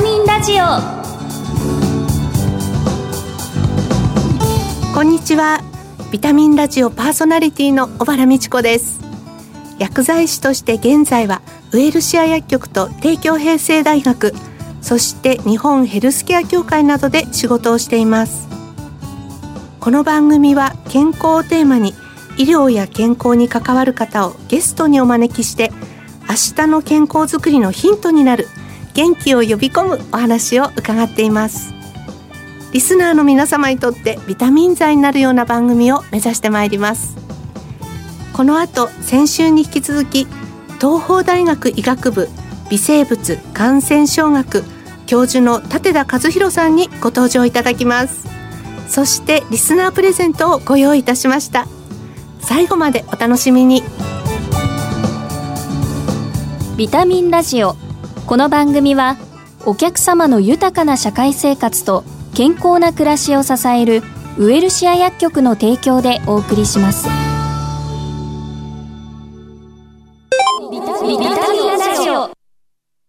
タミンラジオ。こんにちは。ビタミンラジオパーソナリティの小原美智子です。薬剤師として現在はウェルシア薬局と帝京平成大学そして日本ヘルスケア協会などで仕事をしています。この番組は健康をテーマに医療や健康に関わる方をゲストにお招きして明日の健康づくりのヒントになる元気を呼び込むお話を伺っています。リスナーの皆様にとってビタミン剤になるような番組を目指してまいります。この後先週に引き続き東邦大学医学部微生物感染症学教授の立田和弘さんにご登場いただきます。そしてリスナープレゼントをご用意いたしました。最後までお楽しみに。ビタミンラジオこの番組はお客様の豊かな社会生活と健康な暮らしを支えるウエルシア薬局の提供でお送りします。ビタミンラジオ。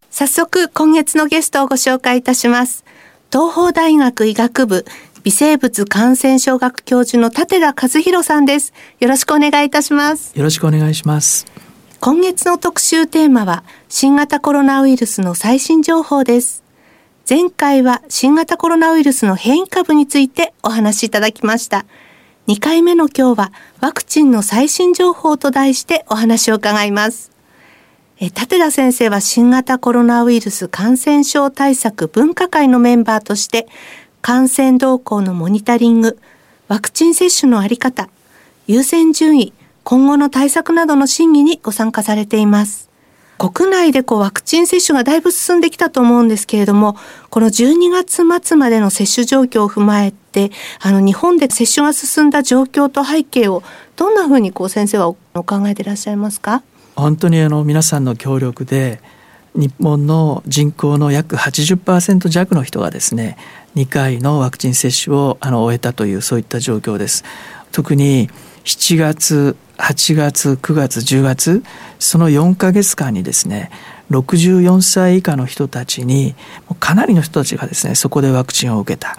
早速今月のゲストをご紹介いたします。東邦大学医学部微生物感染症学教授の立田和弘さんです。よろしくお願いいたします。よろしくお願いします。今月の特集テーマは新型コロナウイルスの最新情報です。前回は新型コロナウイルスの変異株についてお話しいただきました。2回目の今日はワクチンの最新情報と題してお話を伺います。え立田先生は新型コロナウイルス感染症対策分科会のメンバーとして感染動向のモニタリング、ワクチン接種のあり方、優先順位、今後の対策などの審議にご参加されています。国内でこうワクチン接種がだいぶ進んできたと思うんですけれども、この12月末までの接種状況を踏まえて、あの日本で接種が進んだ状況と背景をどんなふうにこう先生はお考えていらっしゃいますか？本当にあの皆さんの協力で日本の人口の約80%弱の人がですね2回のワクチン接種をあの終えたというそういった状況です。特に7月8月9月10月その4か月間にですね64歳以下の人たちにかなりの人たちがですねそこでワクチンを受けた。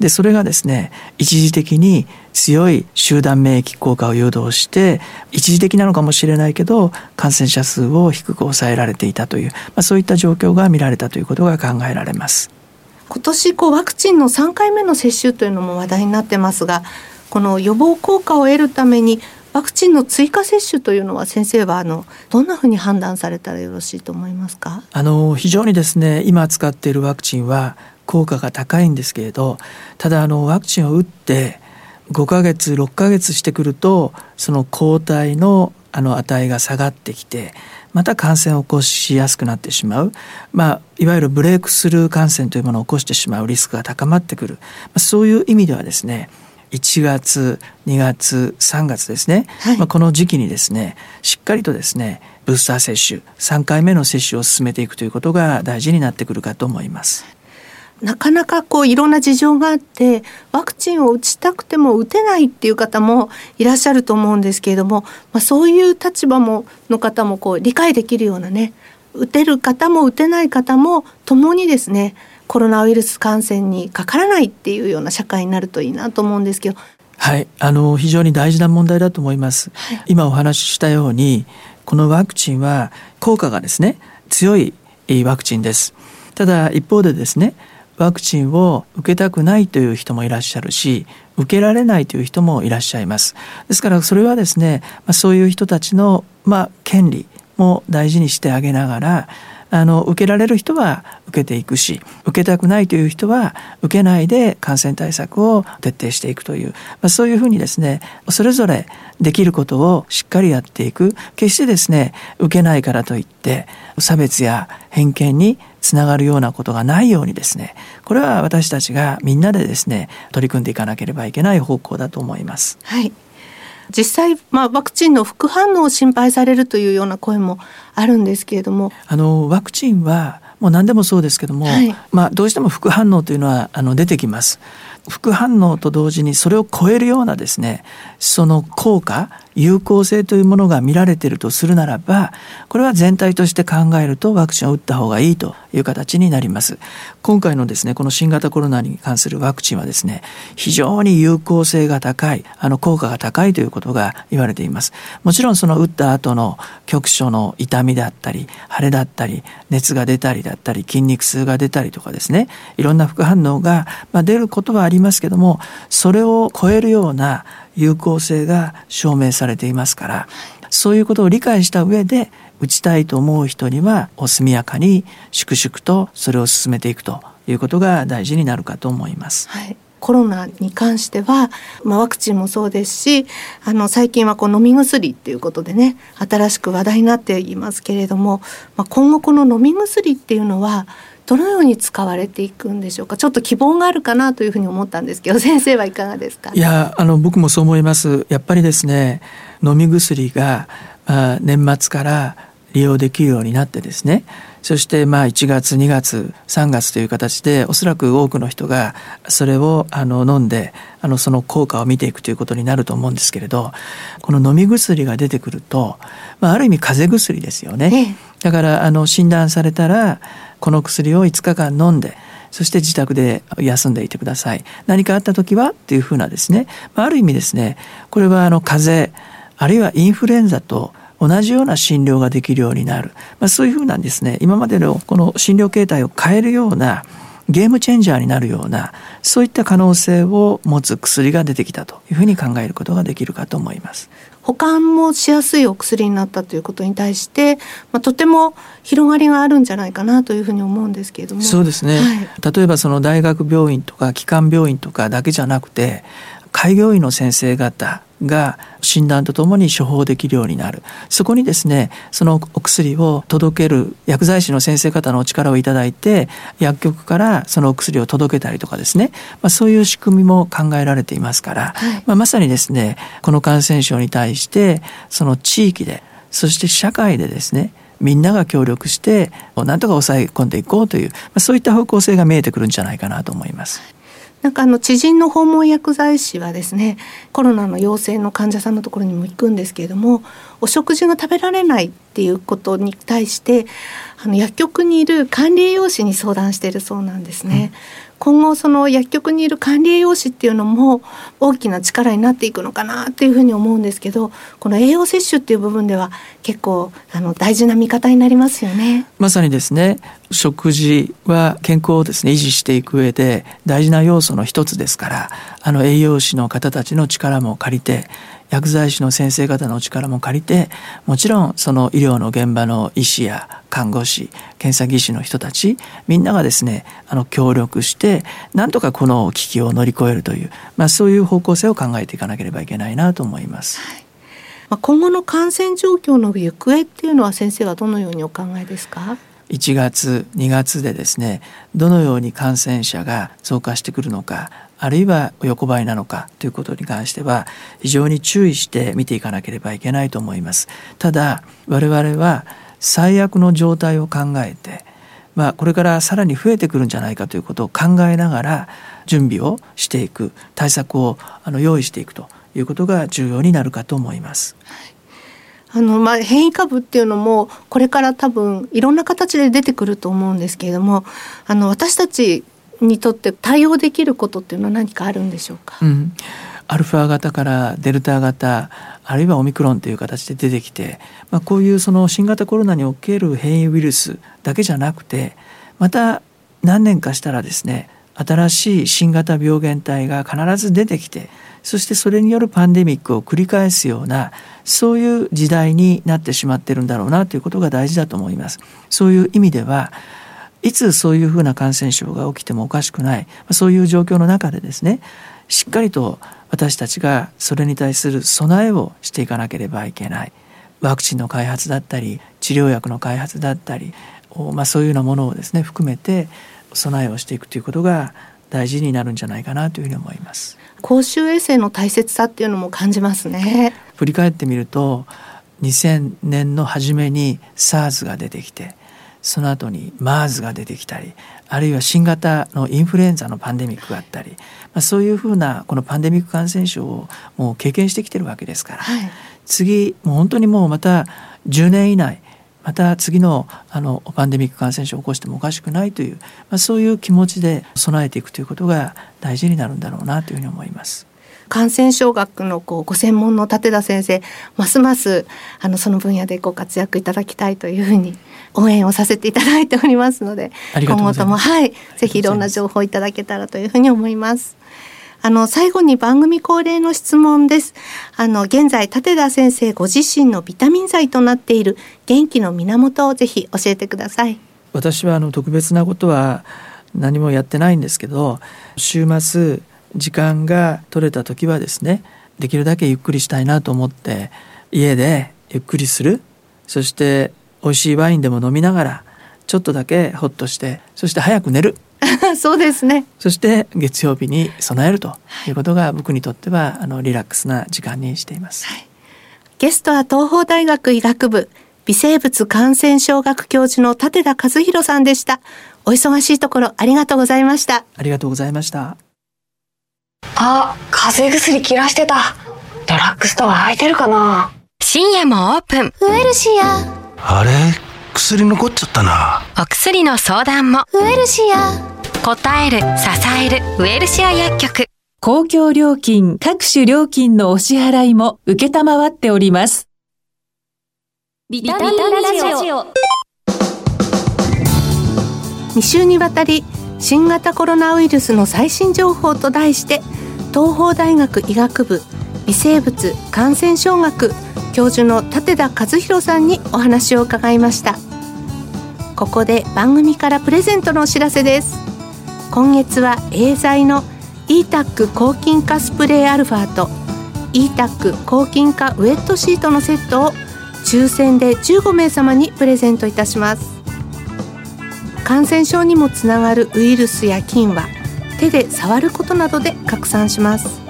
でそれがですね一時的に強い集団免疫効果を誘導して一時的なのかもしれないけど感染者数を低く抑えられていたという、まあ、そういった状況が見られたということが考えられます。今年こうワクチンの3回目の接種というのも話題になってますがこの予防効果を得るためにワクチンの追加接種というのは先生はあのどんなふうに判断されたらよろしいと思いますか？あの非常にですね今使っているワクチンは効果が高いんですけれどただあのワクチンを打って5ヶ月6ヶ月してくるとその抗体のあの値が下がってきてまた感染を起こしやすくなってしまう、まあ、いわゆるブレイクスルー感染というものを起こしてしまうリスクが高まってくる、そういう意味ではですね1月2月3月ですね、はい、まあ、この時期にですねしっかりとですねブースター接種3回目の接種を進めていくということが大事になってくるかと思います。なかなかこういろんな事情があってワクチンを打ちたくても打てないっていう方もいらっしゃると思うんですけれども、まあ、そういう立場もの方もこう理解できるようなね打てる方も打てない方も共にですねコロナウイルス感染にかからないっていうような社会になるといいなと思うんですけど。はい、あの非常に大事な問題だと思います。はい、今お話ししたようにこのワクチンは効果がですね強いワクチンです。ただ一方でですねワクチンを受けたくないという人もいらっしゃるし受けられないという人もいらっしゃいますですからそれはですねそういう人たちのまあ権利も大事にしてあげながらあの受けられる人は受けていくし受けたくないという人は受けないで感染対策を徹底していくという、まあ、そういうふうにですねそれぞれできることをしっかりやっていく決してですね受けないからといって差別や偏見につながるようなことがないようにですねこれは私たちがみんなでですね取り組んでいかなければいけない方向だと思います。はい実際、まあ、ワクチンの副反応を心配されるというような声もあるんですけれどもあのワクチンはもう何でもそうですけども、はい、まあ、どうしても副反応というのはあの出てきます。副反応と同時にそれを超えるようなですねその効果有効性というものが見られているとするならばこれは全体として考えるとワクチンを打った方がいいという形になります。今回のですねこの新型コロナに関するワクチンはですね非常に有効性が高いあの効果が高いということが言われています。もちろんその打った後の局所の痛みだったり腫れだったり熱が出たりだったり筋肉痛が出たりとかですねいろんな副反応が、まあ、出ることはありますけどもそれを超えるような有効性が証明されていますからそういうことを理解した上で打ちたいと思う人にはお速やかに粛々とそれを進めていくということが大事になるかと思います。はいコロナに関しては、まあ、ワクチンもそうですしあの最近はこう飲み薬っていうことでね新しく話題になっていますけれども、まあ、今後この飲み薬っていうのはどのように使われていくんでしょうか？ちょっと希望があるかなというふうに思ったんですけど 先生はいかがですか？いやあの僕もそう思います。やっぱりですね飲み薬が、あ、年末から利用できるようになってですねそしてまあ1月2月3月という形でおそらく多くの人がそれをあの飲んであのその効果を見ていくということになると思うんですけれどこの飲み薬が出てくると、まあ、ある意味風邪薬ですよね。だからあの診断されたらこの薬を5日間飲んでそして自宅で休んでいてください。何かあった時はっていうふうなですね、まあ、ある意味ですねこれはあの風邪あるいはインフルエンザと同じような診療ができるようになる、まあ、そういうふうなんですね。今までのこの診療形態を変えるようなゲームチェンジャーになるようなそういった可能性を持つ薬が出てきたというふうに考えることができるかと思います。保管もしやすいお薬になったということに対して、まあ、とても広がりがあるんじゃないかなというふうに思うんですけれども。そうですね、はい、例えばその大学病院とか基幹病院とかだけじゃなくて開業医の先生方が診断とともに処方できるようになる。そこにですねそのお薬を届ける薬剤師の先生方のお力をいただいて薬局からそのお薬を届けたりとかですね、まあ、そういう仕組みも考えられていますから、はい、まあ、まさにですねこの感染症に対してその地域でそして社会でですねみんなが協力してなんとか抑え込んでいこうという、まあ、そういった方向性が見えてくるんじゃないかなと思います。なんかあの知人の訪問薬剤師はですねコロナの陽性の患者さんのところにも行くんですけれどもお食事が食べられないっていうことに対してあの薬局にいる管理栄養士に相談しているそうなんですね。うん今後その薬局にいる管理栄養士っていうのも大きな力になっていくのかなっていうふうに思うんですけどこの栄養摂取っていう部分では結構あの大事な見方になりますよね。まさにですね食事は健康をですね維持していく上で大事な要素の一つですからあの栄養士の方たちの力も借りて薬剤師の先生方の力も借りてもちろんその医療の現場の医師や看護師検査技師の人たちみんながですねあの協力してなんとかこの危機を乗り越えるという、まあ、そういう方向性を考えていかなければいけないなと思います。はいまあ、今後の感染状況の行方っていうのは先生はどのようにお考えですか？1月2月でですねどのように感染者が増加してくるのかあるいは横ばいなのかということに関しては非常に注意して見ていかなければいけないと思います。ただ我々は最悪の状態を考えてまあ、これからさらに増えてくるんじゃないかということを考えながら準備をしていく対策をあの用意していくということが重要になるかと思います。あのまあ、変異株っていうのもこれから多分いろんな形で出てくると思うんですけれどもあの私たちにとって対応できることっていうのは何かあるんでしょうか、うん、アルファ型からデルタ型あるいはオミクロンという形で出てきて、まあ、こういうその新型コロナにおける変異ウイルスだけじゃなくてまた何年かしたらですね新しい新型病原体が必ず出てきてそしてそれによるパンデミックを繰り返すようなそういう時代になってしまってるんだろうなということが大事だと思います。そういう意味ではいつそういうふうな感染症が起きてもおかしくないそういう状況の中でですねしっかりと私たちがそれに対する備えをしていかなければいけないワクチンの開発だったり治療薬の開発だったり、まあ、そういうようなものをですね含めて備えをしていくということが大事になるんじゃないかなというふうに思います。公衆衛生の大切さっていうのも感じますね。振り返ってみると2000年の初めに SARS が出てきてその後に MERS が出てきたりあるいは新型のインフルエンザのパンデミックがあったり、まあ、そういうふうなこのパンデミック感染症をもう経験してきてるわけですから、はい、次もう本当にもうまた10年以内また次のあのパンデミック感染症を起こしてもおかしくないという、まあ、そういう気持ちで備えていくということが大事になるんだろうなというふうに思います。感染症学のこうご専門の立田先生ますますあのその分野でご活躍いただきたいというふうに応援をさせていただいておりますので今後ともはいぜひいろんな情報いただけたらというふうに思います。あの、最後に番組恒例の質問です。あの、現在、立田先生ご自身のビタミン剤となっている元気の源をぜひ教えてください。私はあの特別なことは何もやってないんですけど、週末時間が取れた時はですね、できるだけゆっくりしたいなと思って、家でゆっくりする。そして美味しいワインでも飲みながら、ちょっとだけほっとして、そして早く寝る。そうですね。そして月曜日に備えるということが僕にとってはあのリラックスな時間にしています、はい、ゲストは東邦大学医学部微生物感染症学教授の立田和弘さんでした。お忙しいところありがとうございました。ありがとうございましたあ、風邪薬切らしてた。ドラッグストア空いてるかな？深夜もオープン。ウエルシアあれ？薬残っちゃったな。お薬の相談も。ウエルシア答える支えるウエルシア薬局。公共料金各種料金のお支払いも受っております。ビタミンラジオ。2週にわたり新型コロナウイルスの最新情報と題して東邦大学医学部微生物感染症学教授の立田和弘さんにお話を伺いました。ここで番組からプレゼントのお知らせです。今月はエーザイの e-tac 抗菌化スプレーアルファと e-tac 抗菌化ウェットシートのセットを抽選で15名様にプレゼントいたします。感染症にもつながるウイルスや菌は手で触ることなどで拡散します。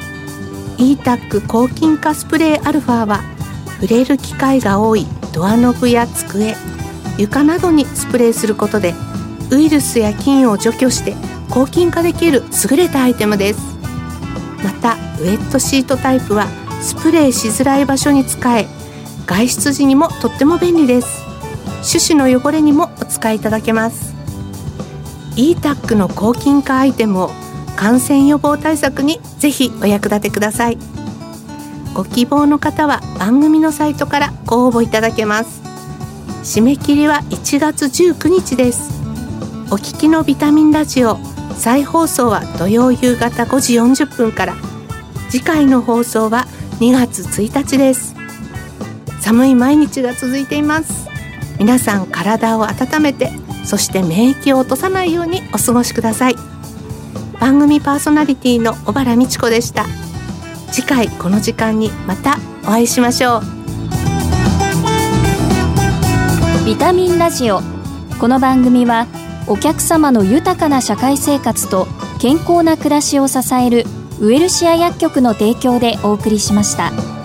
E-tac 抗菌化スプレーアルファは触れる機会が多いドアノブや机。床などにスプレーすることでウイルスや菌を除去して抗菌化できる優れたアイテムです。またウェットシートタイプはスプレーしづらい場所に使え外出時にもとっても便利です。手指の汚れにもお使いいただけます。E-tac の抗菌化アイテムを感染予防対策にぜひお役立てください。ご希望の方は番組のサイトからご応募いただけます。締め切りは1月19日です。お聞きのビタミンラジオ再放送は土曜夕方5時40分から。次回の放送は2月1日です。寒い毎日が続いています。皆さん体を温めてそして免疫を落とさないようにお過ごしください。番組パーソナリティの小原美智子でした。次回この時間にまたお会いしましょう。ビタミンラジオ。この番組はお客様の豊かな社会生活と健康な暮らしを支えるウエルシア薬局の提供でお送りしました。